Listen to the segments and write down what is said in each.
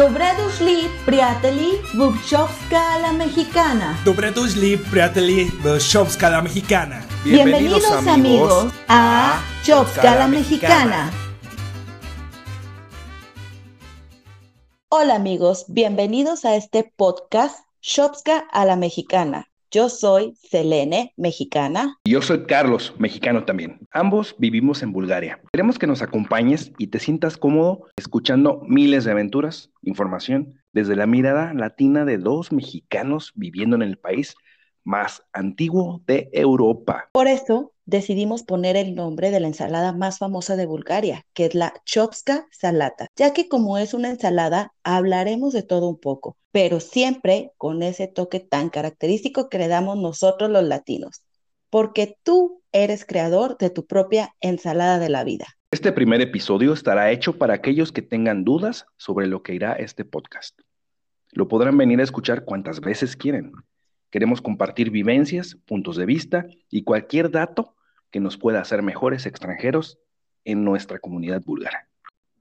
Dobredusli Priateli Bubchovska la Mexicana. Dobredusli Priateli Bubchovska la Mexicana. Bienvenidos, Bienvenidos amigos, a Chovska la Mexicana. Hola amigos, bienvenidos a este podcast Shopska a la Mexicana. Yo soy Selene, mexicana. Y yo soy Carlos, mexicano también. Ambos vivimos en Bulgaria. Queremos que nos acompañes y te sientas cómodo escuchando miles de aventuras, información, desde la mirada latina de dos mexicanos viviendo en el país más antiguo de Europa. Por eso decidimos poner el nombre de la ensalada más famosa de Bulgaria, que es la Chopska Salata, ya que como es una ensalada, hablaremos de todo un poco, pero siempre con ese toque tan característico que le damos nosotros los latinos, porque tú eres creador de tu propia ensalada de la vida. Este primer episodio estará hecho para aquellos que tengan dudas sobre lo que irá este podcast. Lo podrán venir a escuchar cuantas veces quieren. Queremos compartir vivencias, puntos de vista y cualquier dato que nos pueda hacer mejores extranjeros en nuestra comunidad búlgara.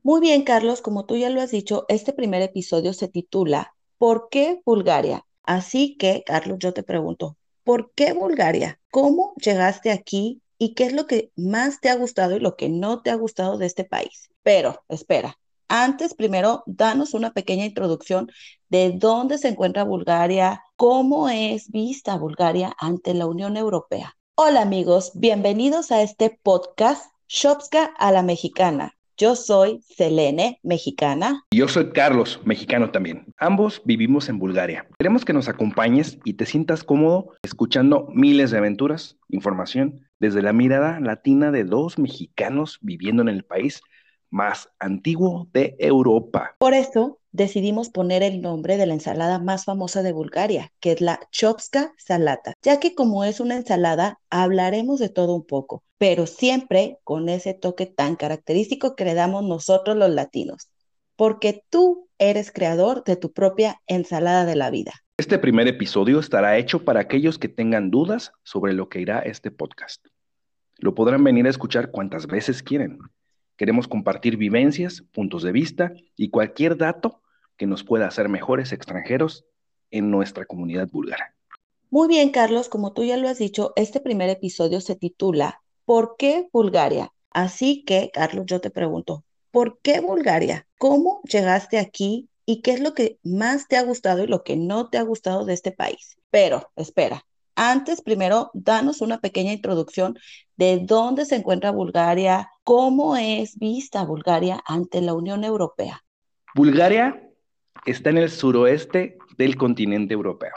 Muy bien, Carlos, como tú ya lo has dicho, este primer episodio se titula ¿Por qué Bulgaria? Así que, Carlos, yo te pregunto, ¿por qué Bulgaria? ¿Cómo llegaste aquí y qué es lo que más te ha gustado y lo que no te ha gustado de este país? Pero, espera, antes, primero, danos una pequeña introducción de dónde se encuentra Bulgaria, cómo es vista Bulgaria ante la Unión Europea. Hola amigos, bienvenidos a este podcast Shopska a la Mexicana. Yo soy Selene, mexicana. Yo soy Carlos, mexicano también. Ambos vivimos en Bulgaria. Queremos que nos acompañes y te sientas cómodo escuchando miles de aventuras, información, desde la mirada latina de dos mexicanos viviendo en el país más antiguo de Europa. Por eso decidimos poner el nombre de la ensalada más famosa de Bulgaria, que es la Chopska Salata, ya que como es una ensalada, hablaremos de todo un poco, pero siempre con ese toque tan característico que le damos nosotros los latinos, porque tú eres creador de tu propia ensalada de la vida. Este primer episodio estará hecho para aquellos que tengan dudas sobre lo que irá este podcast. Lo podrán venir a escuchar cuantas veces quieren. Queremos compartir vivencias, puntos de vista y cualquier dato que nos pueda hacer mejores extranjeros en nuestra comunidad búlgara. Muy bien, Carlos, como tú ya lo has dicho, este primer episodio se titula ¿Por qué Bulgaria? Así que, Carlos, yo te pregunto, ¿por qué Bulgaria? ¿Cómo llegaste aquí y qué es lo que más te ha gustado y lo que no te ha gustado de este país? Pero, espera, antes, primero, danos una pequeña introducción de dónde se encuentra Bulgaria, cómo es vista Bulgaria ante la Unión Europea. Bulgaria está en el suroeste del continente europeo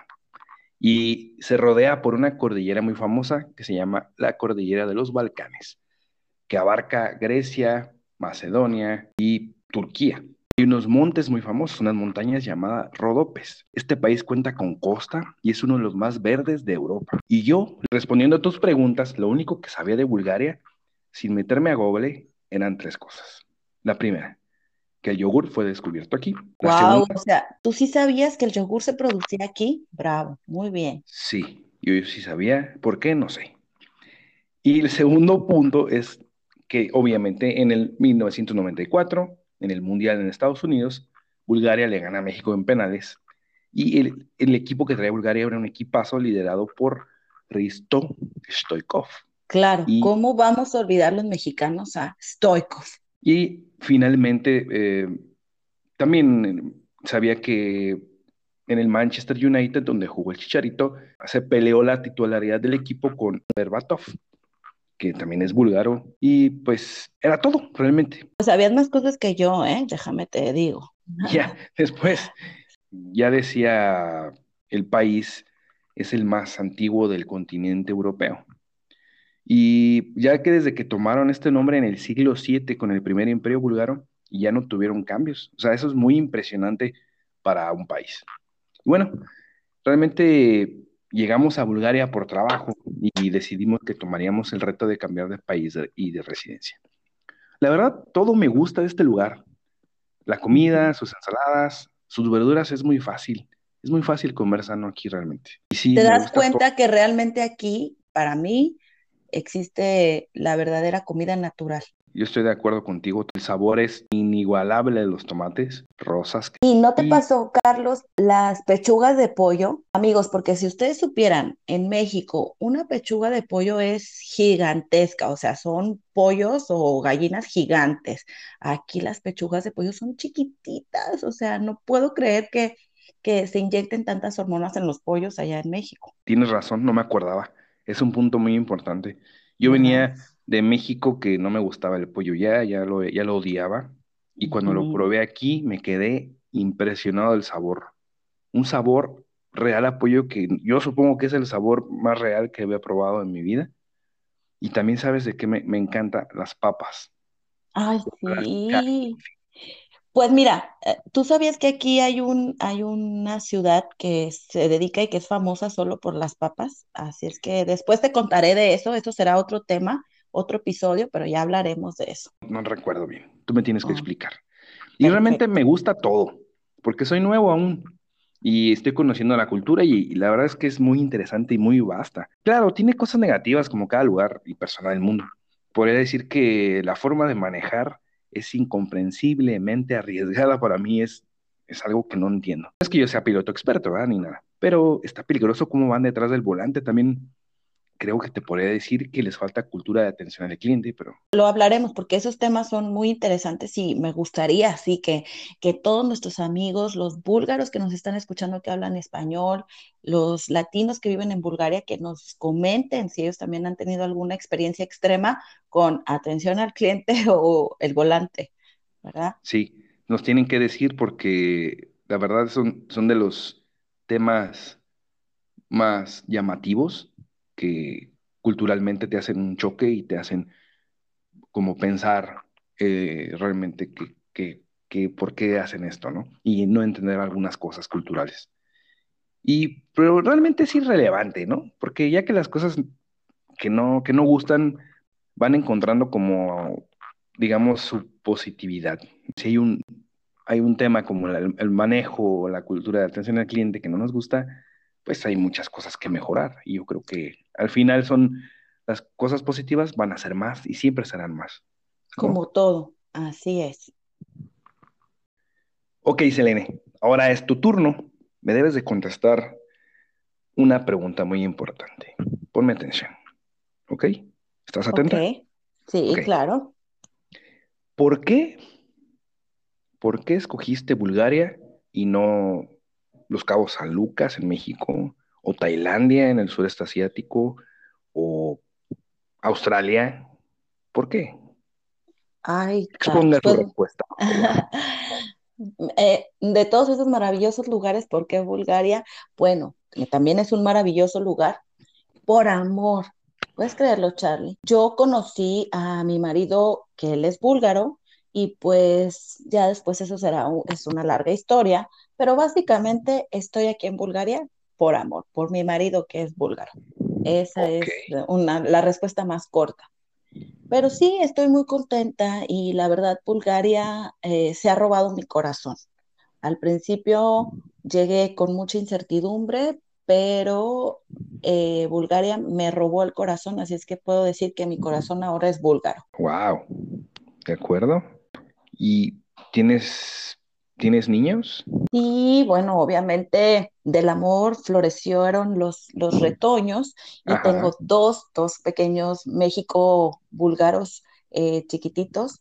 y se rodea por una cordillera muy famosa que se llama la Cordillera de los Balcanes, que abarca Grecia, Macedonia y Turquía. Hay unos montes muy famosos, unas montañas llamadas Rodopes. Este país cuenta con costa y es uno de los más verdes de Europa. Y yo, respondiendo a tus preguntas, lo único que sabía de Bulgaria, sin meterme a Google, eran tres cosas. La primera, que el yogur fue descubierto aquí. wow, o sea, ¿tú sí sabías que el yogur se producía aquí? Bravo, muy bien. Sí, yo sí sabía. ¿Por qué? No sé. Y el segundo punto es que obviamente en el 1994 en el Mundial en Estados Unidos, Bulgaria le gana a México en penales y el, equipo que trae Bulgaria era un equipazo liderado por Risto Stoikov. Claro, ¿cómo vamos a olvidar los mexicanos a Stoikov? Y finalmente, eh, también sabía que en el Manchester United, donde jugó el Chicharito, se peleó la titularidad del equipo con Berbatov que también es búlgaro, y pues era todo, realmente. Pues habían más cosas que yo, ¿eh? Déjame te digo. Ya, después, ya decía, el país es el más antiguo del continente europeo. Y ya que desde que tomaron este nombre en el siglo VII con el primer imperio búlgaro, ya no tuvieron cambios. O sea, eso es muy impresionante para un país. Bueno, realmente llegamos a Bulgaria por trabajo y decidimos que tomaríamos el reto de cambiar de país y de residencia. La verdad, todo me gusta de este lugar. La comida, sus ensaladas, sus verduras es muy fácil. Es muy fácil comer sano aquí realmente. Y ¿Te das cuenta que realmente aquí, para mí, existe la verdadera comida natural? Yo estoy de acuerdo contigo. El sabor es inigualable de los tomates rosas. ¿Y no te Y- pasó, Carlos, las pechugas de pollo? Amigos, porque si ustedes supieran, en México una pechuga de pollo es gigantesca, o sea, son pollos o gallinas gigantes. Aquí las pechugas de pollo son chiquititas, o sea, no puedo creer que, que se inyecten tantas hormonas en los pollos allá en México, Tienes razón, no me acordaba. Es un punto muy importante. Yo venía de México que no me gustaba el pollo ya, ya lo, ya lo odiaba. Y cuando lo probé aquí me quedé impresionado del sabor. Un sabor real a pollo que yo supongo que es el sabor más real que había probado en mi vida. Y también sabes de qué me, me encanta las papas. Ay, Las sí. Pues mira, eh, tú sabías que aquí hay un, hay una ciudad que se dedica y que es famosa solo por las papas, así es que después te contaré de eso, eso será otro tema, otro episodio, pero ya hablaremos de eso. No recuerdo bien. Tú me tienes que Ah, explicar. Y realmente me gusta todo, porque soy nuevo aún y estoy conociendo la cultura y, y la verdad es que es muy interesante y muy vasta. Claro, tiene cosas negativas como cada lugar y persona del mundo. Podría decir que la forma de manejar es incomprensiblemente arriesgada para mí, es, es algo que no entiendo. No es que yo sea piloto experto, ¿verdad? Ni nada, pero está peligroso cómo van detrás del volante. También creo que te podría decir que les falta cultura de atención al cliente, pero Lo hablaremos porque esos temas son muy interesantes y me gustaría así que, que todos nuestros amigos, los búlgaros que nos están escuchando que hablan español, los latinos que viven en Bulgaria, que nos comenten si ellos también han tenido alguna experiencia extrema con atención al cliente o el volante, ¿verdad? Sí, nos tienen que decir porque la verdad son, son de los temas más llamativos que culturalmente te hacen un choque y te hacen como pensar eh, realmente que, que, por qué hacen esto, ¿no? Y no entender algunas cosas culturales. Y, pero realmente es irrelevante, ¿no? Porque ya que las cosas que no, que no gustan van encontrando como, digamos, su positividad. Si hay un, hay un tema como el, el manejo o la cultura de atención al cliente que no nos gusta, pues hay muchas cosas que mejorar. Y yo creo que al final son las cosas positivas van a ser más y siempre serán más, ¿no? Como todo, así es. Ok, Selene, ahora es tu turno. Me debes de contestar una pregunta muy importante. Ponme atención, ¿ok? ¿Estás atenta? Ok, sí, claro. ¿Por qué? ¿Por qué escogiste Bulgaria y no Los Cabos San Lucas en México o Tailandia en el sureste asiático o Australia? ¿Por qué? Ay, Exponga pues respuesta. Eh, de todos esos maravillosos lugares, ¿por qué Bulgaria? Bueno, que también es un maravilloso lugar por amor. ¿Puedes creerlo, Charlie? Yo conocí a mi marido, que él es búlgaro, y pues ya después eso será, un- es una larga historia, pero básicamente estoy aquí en Bulgaria por amor, por mi marido que es búlgaro. Esa es una, la respuesta más corta. Pero sí, estoy muy contenta y la verdad, Bulgaria eh, se ha robado mi corazón. Al principio llegué con mucha incertidumbre, pero eh, Bulgaria me robó el corazón, así es que puedo decir que mi corazón ahora es búlgaro. Wow, ¿de acuerdo? ¿Y tienes, tienes niños? Y bueno, obviamente del amor florecieron los, los retoños y Ajá. tengo dos, dos pequeños México búlgaros eh, chiquititos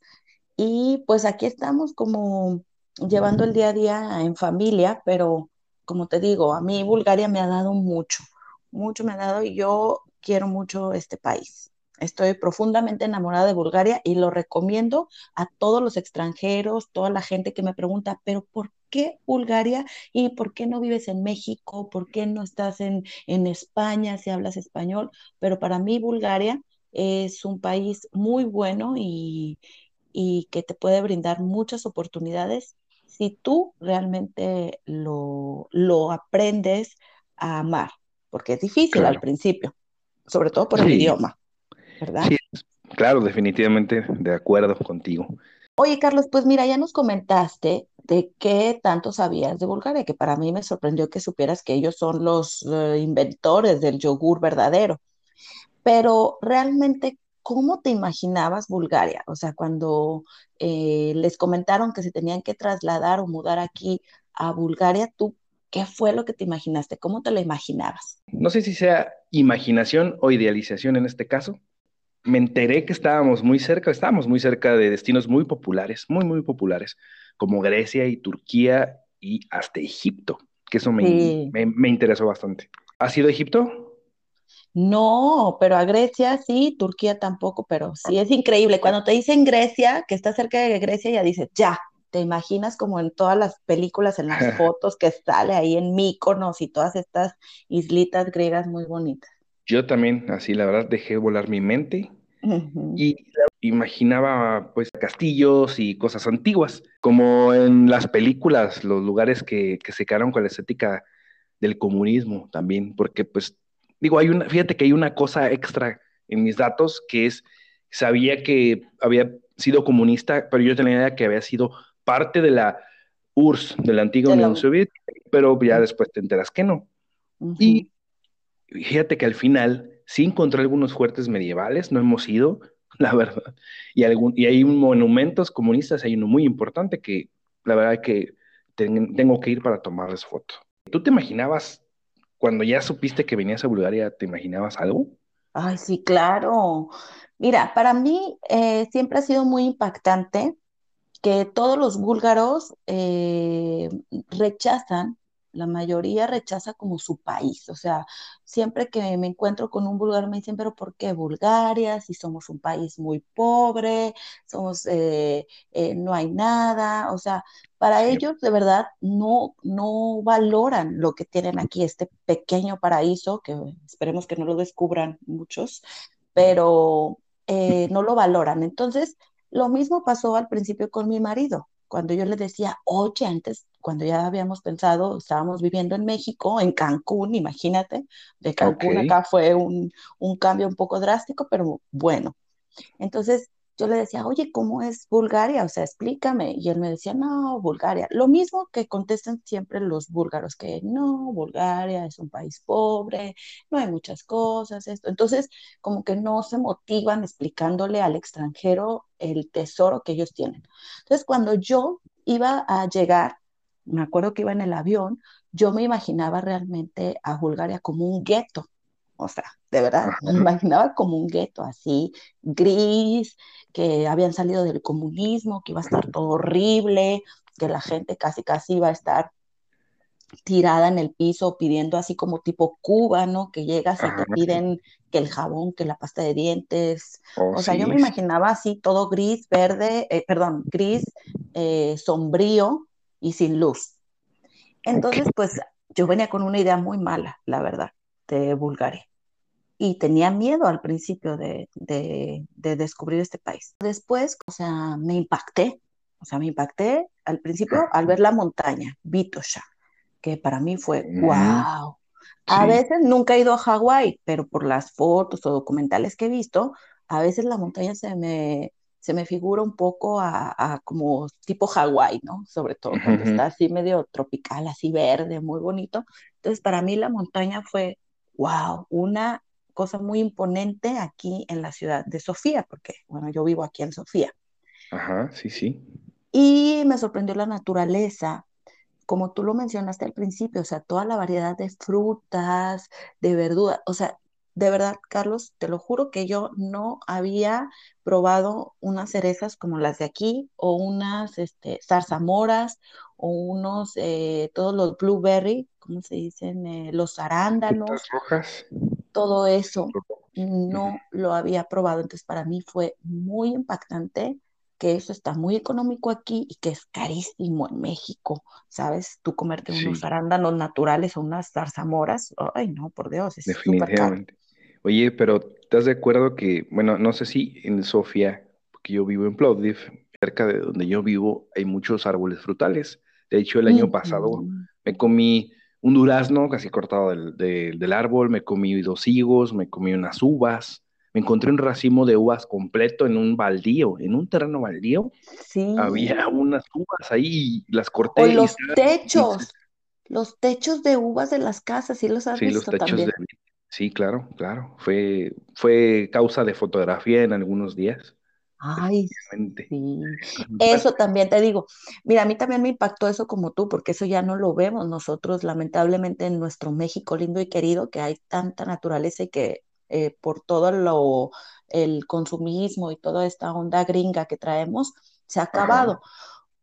y pues aquí estamos como llevando el día a día en familia, pero como te digo, a mí Bulgaria me ha dado mucho, mucho me ha dado y yo quiero mucho este país. Estoy profundamente enamorada de Bulgaria y lo recomiendo a todos los extranjeros, toda la gente que me pregunta, pero ¿por qué Bulgaria y por qué no vives en México? ¿Por qué no estás en, en España si hablas español? Pero para mí Bulgaria es un país muy bueno y, y que te puede brindar muchas oportunidades si tú realmente lo, lo aprendes a amar, porque es difícil al principio, sobre todo por el idioma, ¿verdad? sí, claro, definitivamente de acuerdo contigo. Oye, Carlos, pues mira, ya nos comentaste de qué tanto sabías de Bulgaria, que para mí me sorprendió que supieras que ellos son los eh, inventores del yogur verdadero. Pero realmente, ¿cómo te imaginabas Bulgaria? O sea, cuando eh, les comentaron que se tenían que trasladar o mudar aquí a Bulgaria, ¿tú qué fue lo que te imaginaste? ¿Cómo te lo imaginabas? No sé si sea imaginación o idealización en este caso. Me enteré que estábamos muy cerca, estábamos muy cerca de destinos muy populares, muy, muy populares, como Grecia y Turquía y hasta Egipto, que eso me, Sí. me, me interesó bastante. ¿Has ido a Egipto? No, pero a Grecia sí, Turquía tampoco, pero sí es increíble. Cuando te dicen Grecia, que está cerca de Grecia, ya dices, ya, te imaginas como en todas las películas, en las fotos que sale ahí en Mykonos y todas estas islitas griegas muy bonitas. Yo también, así la verdad, dejé volar mi mente y imaginaba pues castillos y cosas antiguas, como en las películas, los lugares que, que se quedaron con la estética del comunismo también, porque pues digo, hay una, fíjate que hay una cosa extra en mis datos que es, sabía que había sido comunista, pero yo tenía la idea que había sido parte de la URSS, de la antigua De la Unión Soviética, pero ya después te enteras que no. Y fíjate que al final sí encontré algunos fuertes medievales, no hemos ido, la verdad. Y, algún, y hay monumentos comunistas, hay uno muy importante que la verdad que ten- tengo que ir para tomarles foto. ¿Tú te imaginabas, cuando ya supiste que venías a Bulgaria, te imaginabas algo? Ay, sí, claro. Mira, para mí eh, siempre ha sido muy impactante que todos los búlgaros eh, rechazan, la mayoría rechaza como su país. O sea, siempre que me encuentro con un búlgaro me dicen, pero ¿por qué Bulgaria? Si somos un país muy pobre, somos, eh, eh, no hay nada. O sea, para ellos de verdad no, no valoran lo que tienen aquí, este pequeño paraíso, que esperemos que no lo descubran muchos, pero eh, no lo valoran. Entonces, lo mismo pasó al principio con mi marido, cuando yo le decía, oye, antes, cuando ya habíamos pensado, estábamos viviendo en México, en Cancún, imagínate, de. Cancún acá fue un, un cambio un poco drástico, pero bueno. Entonces yo le decía, oye, ¿cómo es Bulgaria? O sea, explícame. Y él me decía, no, Bulgaria. Lo mismo que contestan siempre los búlgaros, que no, Bulgaria es un país pobre, no hay muchas cosas, esto. Entonces, como que no se motivan explicándole al extranjero el tesoro que ellos tienen. Entonces, cuando yo iba a llegar, me acuerdo que iba en el avión, yo me imaginaba realmente a Bulgaria como un gueto. O sea, de verdad, me imaginaba como un gueto así, gris, que habían salido del comunismo, que iba a estar todo horrible, que la gente casi casi iba a estar tirada en el piso pidiendo así como tipo Cuba, ¿no? Que llegas y te piden que el jabón, que la pasta de dientes. Oh, O sea, yo me imaginaba así todo gris, verde, eh, perdón, gris, eh, sombrío y sin luz. Entonces, pues yo venía con una idea muy mala, la verdad, de Bulgaria. Y tenía miedo al principio de, de, de descubrir este país. Después, o sea, me impacté. O sea, me impacté al principio al ver la montaña, Vitosha, que para mí fue wow. A Sí. veces nunca he ido a Hawái, pero por las fotos o documentales que he visto, a veces la montaña se me, se me figura un poco a, a como tipo Hawái, ¿no? Sobre todo cuando Ujú. está así medio tropical, así verde, muy bonito. Entonces, para mí la montaña fue, wow, una cosa muy imponente aquí en la ciudad de Sofía, porque, bueno, yo vivo aquí en Sofía. Ajá, sí, sí. Y me sorprendió la naturaleza, como tú lo mencionaste al principio, o sea, toda la variedad de frutas, de verduras, o sea, de verdad, Carlos, te lo juro que yo no había probado unas cerezas como las de aquí, o unas este, zarzamoras, o unos, eh, todos los blueberry, ¿cómo se dicen? Eh, los Frutas arándanos, rojas. Todo eso no lo había probado. Entonces, para mí fue muy impactante que eso está muy económico aquí y que es carísimo en México, ¿sabes? Tú comerte unos Sí, arándanos naturales o unas zarzamoras, ay, no, por Dios, es caro. definitivamente. Oye, pero ¿estás de acuerdo que, bueno, no sé si en Sofía, porque yo vivo en Plovdiv, cerca de donde yo vivo hay muchos árboles frutales. De hecho, el año pasado Ujú. me comí un durazno casi cortado del, del- del árbol, me comí dos higos, me comí unas uvas, me encontré un racimo de uvas completo en un baldío, en un terreno baldío. Había Sí, unas uvas ahí, y las o corté y los techos, los techos de uvas de las casas, ¿sí los has Sí, los visto techos de, también? Sí, claro, claro. Fue, fue causa de fotografía en algunos días. Ay, sí. Eso también te digo. Mira, a mí también me impactó eso como tú, porque eso ya no lo vemos nosotros, lamentablemente, en nuestro México lindo y querido, que hay tanta naturaleza y que eh, por todo lo, el consumismo y toda esta onda gringa que traemos, se ha acabado.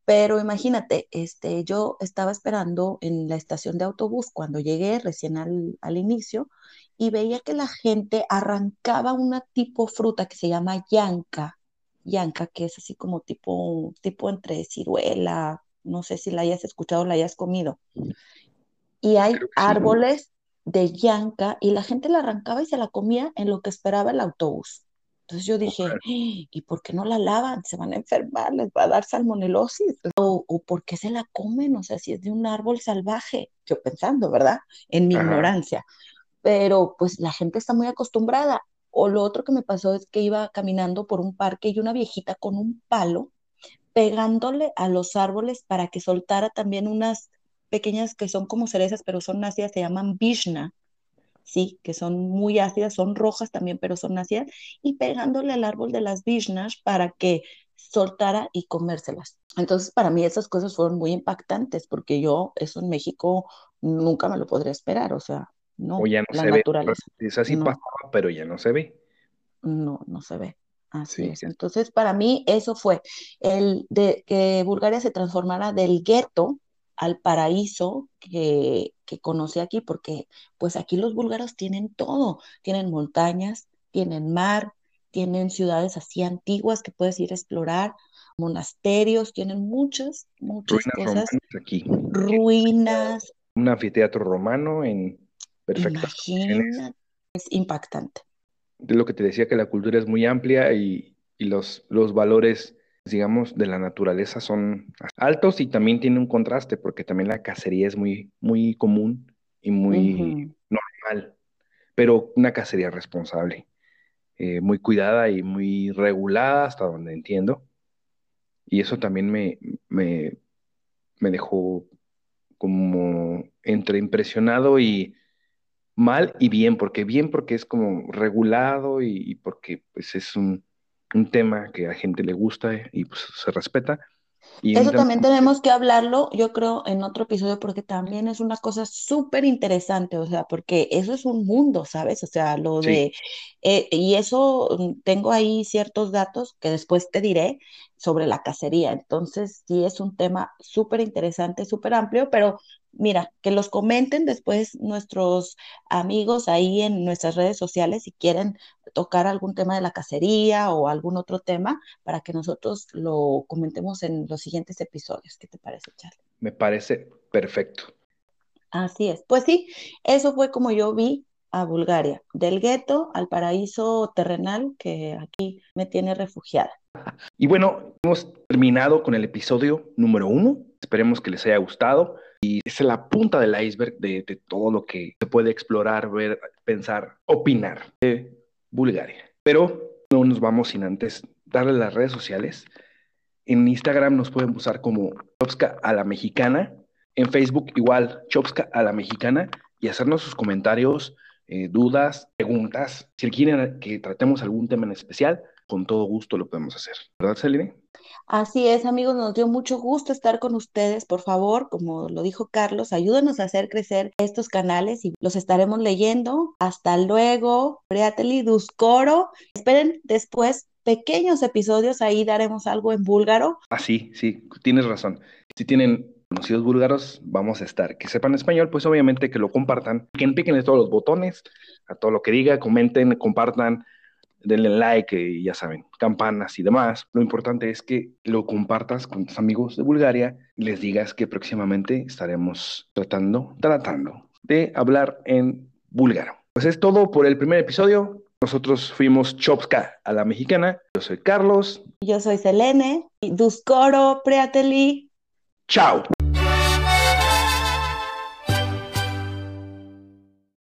Pero imagínate, este, yo estaba esperando en la estación de autobús cuando llegué recién al, al inicio y veía que la gente arrancaba una tipo fruta que se llama yanca yanca, que es así como tipo, tipo entre ciruela, no sé si la hayas escuchado o la hayas comido. Y hay árboles de yanca y la gente la arrancaba y se la comía en lo que esperaba el autobús. Entonces yo dije, ¿y por qué no la lavan? Se van a enfermar, les va a dar salmonelosis. O, o ¿por qué se la comen? O sea, si es de un árbol salvaje. Yo pensando, ¿verdad? En mi ignorancia. Pero pues la gente está muy acostumbrada. O lo otro que me pasó es que iba caminando por un parque y una viejita con un palo pegándole a los árboles para que soltara también unas pequeñas que son como cerezas, pero son ácidas, se llaman vishna, sí, que son muy ácidas, son rojas también, pero son ácidas, y pegándole al árbol de las vishnas para que soltara y comérselas. Entonces, para mí esas cosas fueron muy impactantes, porque yo eso en México nunca me lo podría esperar, o sea, no, o ya no la se naturaleza. ve. Así No, pasaba, pero ya no se ve. no, no se ve. Así Sí, es. Entonces, para mí eso fue el de que Bulgaria se transformara del gueto al paraíso que, que conocí aquí, porque pues aquí los búlgaros tienen todo, tienen montañas, tienen mar, tienen ciudades así antiguas que puedes ir a explorar, monasterios, tienen muchas, muchas ruinas cosas, romanas aquí. ruinas, Un anfiteatro romano en perfectas es impactante. De lo que te decía que la cultura es muy amplia y, y los, los valores, digamos, de la naturaleza son altos y también tiene un contraste porque también la cacería es muy, muy común y muy normal, pero una cacería responsable, eh, muy cuidada y muy regulada hasta donde entiendo. Y eso también me, me, me dejó como entre impresionado y mal y bien, porque bien porque es como regulado y, y porque pues es un, un tema que a gente le gusta y pues se respeta. Y Eso también tenemos que hablarlo, yo creo, en otro episodio, porque también es una cosa súper interesante, o sea, porque eso es un mundo, ¿sabes? O sea, lo sí, de, eh, y eso mm, tengo ahí ciertos datos que después te diré sobre la cacería. Entonces, sí es un tema súper interesante, súper amplio, pero mira, que los comenten después nuestros amigos ahí en nuestras redes sociales si quieren tocar algún tema de la cacería o algún otro tema para que nosotros lo comentemos en los siguientes episodios. ¿Qué te parece, Charlie? me parece perfecto. Así es. Pues sí, eso fue como yo vi a Bulgaria, del gueto al paraíso terrenal que aquí me tiene refugiada. Y bueno, hemos terminado con el episodio número uno. Esperemos que les haya gustado. Y es la punta del iceberg de, todo lo que se puede explorar, ver, pensar, opinar de Bulgaria. Pero no nos vamos sin antes darle las redes sociales. En Instagram nos pueden buscar como Chopska a la Mexicana. En Facebook igual, Chopska a la Mexicana. Y hacernos sus comentarios, eh, dudas, preguntas. Si quieren que tratemos algún tema en especial, con todo gusto lo podemos hacer. ¿Verdad, Celine? Así es, amigos, nos dio mucho gusto estar con ustedes. Por favor, como lo dijo Carlos, ayúdanos a hacer crecer estos canales y los estaremos leyendo. Hasta luego, Priateli Duscoro. Esperen después pequeños episodios, ahí daremos algo en búlgaro. Ah, sí, sí, tienes razón. Si tienen conocidos búlgaros, vamos a estar. Que sepan español, pues obviamente que lo compartan. Que píquenle todos los botones, a todo lo que diga, comenten, compartan denle like y ya saben, campanas y demás. Lo importante es que lo compartas con tus amigos de Bulgaria y les digas que próximamente estaremos tratando, tratando de hablar en búlgaro. Pues es todo por el primer episodio. Nosotros fuimos Chopska a la mexicana. Yo soy Carlos. Yo soy Selene. Duscoro, Priateli. Chao.